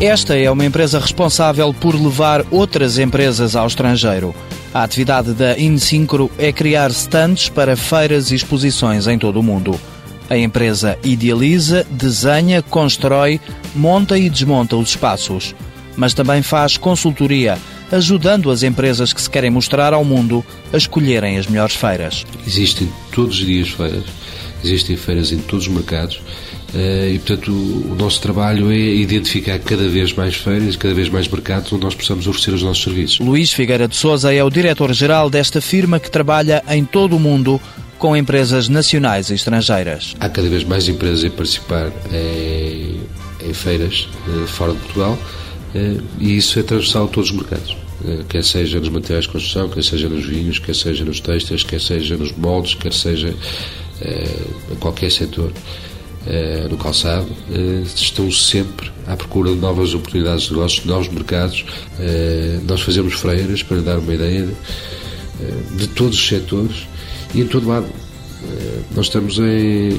Esta é uma empresa responsável por levar outras empresas ao estrangeiro. A atividade da InSyncro é criar stands para feiras e exposições em todo o mundo. A empresa idealiza, desenha, constrói, monta e desmonta os espaços. Mas também faz consultoria, ajudando as empresas que se querem mostrar ao mundo a escolherem as melhores feiras. Existem todos os dias feiras, existem feiras em todos os mercados e, portanto, o nosso trabalho é identificar cada vez mais feiras, cada vez mais mercados onde nós possamos oferecer os nossos serviços. Luís Figueira de Souza é o diretor-geral desta firma que trabalha em todo o mundo com empresas nacionais e estrangeiras. Há cada vez mais empresas a participar em, em feiras eh, fora de Portugal eh, e isso é transversal a todos os mercados quer seja nos materiais de construção, quer seja nos vinhos, quer seja nos textos, quer seja nos moldes, quer seja em qualquer setor. Eh, no calçado, eh, estão sempre à procura de novas oportunidades de negócios, de novos mercados. Eh, nós fazemos freiras, para dar uma ideia, de todos os setores e em todo lado. Nós estamos em,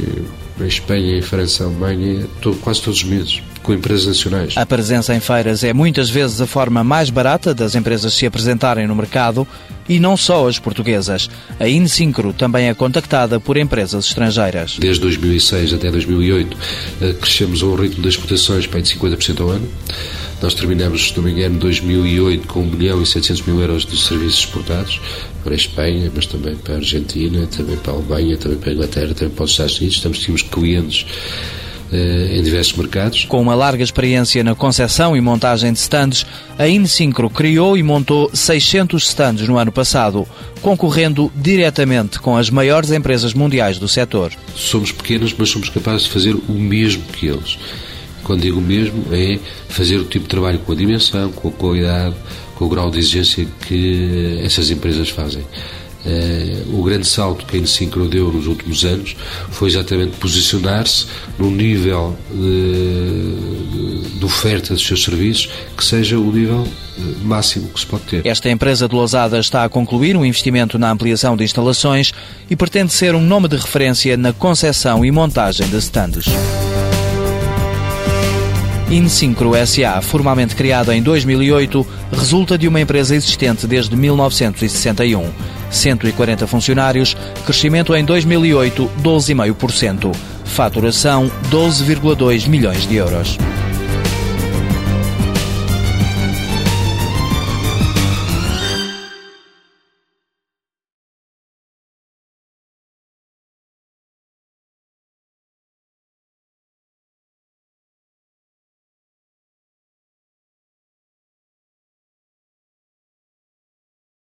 em Espanha, em França, Alemanha, quase todos os meses com empresas nacionais. A presença em feiras é muitas vezes a forma mais barata das empresas se apresentarem no mercado e não só as portuguesas. A Insincro também é contactada por empresas estrangeiras. Desde 2006 até 2008 eh, crescemos a um ritmo de exportações para de 50% ao ano. Nós terminamos, se não me engano, 2008 com 1 milhão e 700 mil euros de serviços exportados para a Espanha, mas também para a Argentina, também para a Alemanha, também para a Inglaterra, também para os Estados Unidos. Estamos, tínhamos clientes em diversos mercados. Com uma larga experiência na concessão e montagem de stands, a Insincro criou e montou 600 stands no ano passado, concorrendo diretamente com as maiores empresas mundiais do setor. Somos pequenos, mas somos capazes de fazer o mesmo que eles. Quando digo o mesmo, é fazer o tipo de trabalho com a dimensão, com a qualidade, com o grau de exigência que essas empresas fazem. Uh, o grande salto que a Insincro deu nos últimos anos foi exatamente posicionar-se num nível de, de, oferta dos seus serviços que seja o nível eh, máximo que se pode ter. Esta empresa de Lousada está a concluir um investimento na ampliação de instalações e pretende ser um nome de referência na concessão e montagem de stands. Insyncro SA, formalmente criada em 2008, resulta de uma empresa existente desde 1961. 140 funcionários, crescimento em 2008 12,5%. Faturação 12,2 milhões de euros.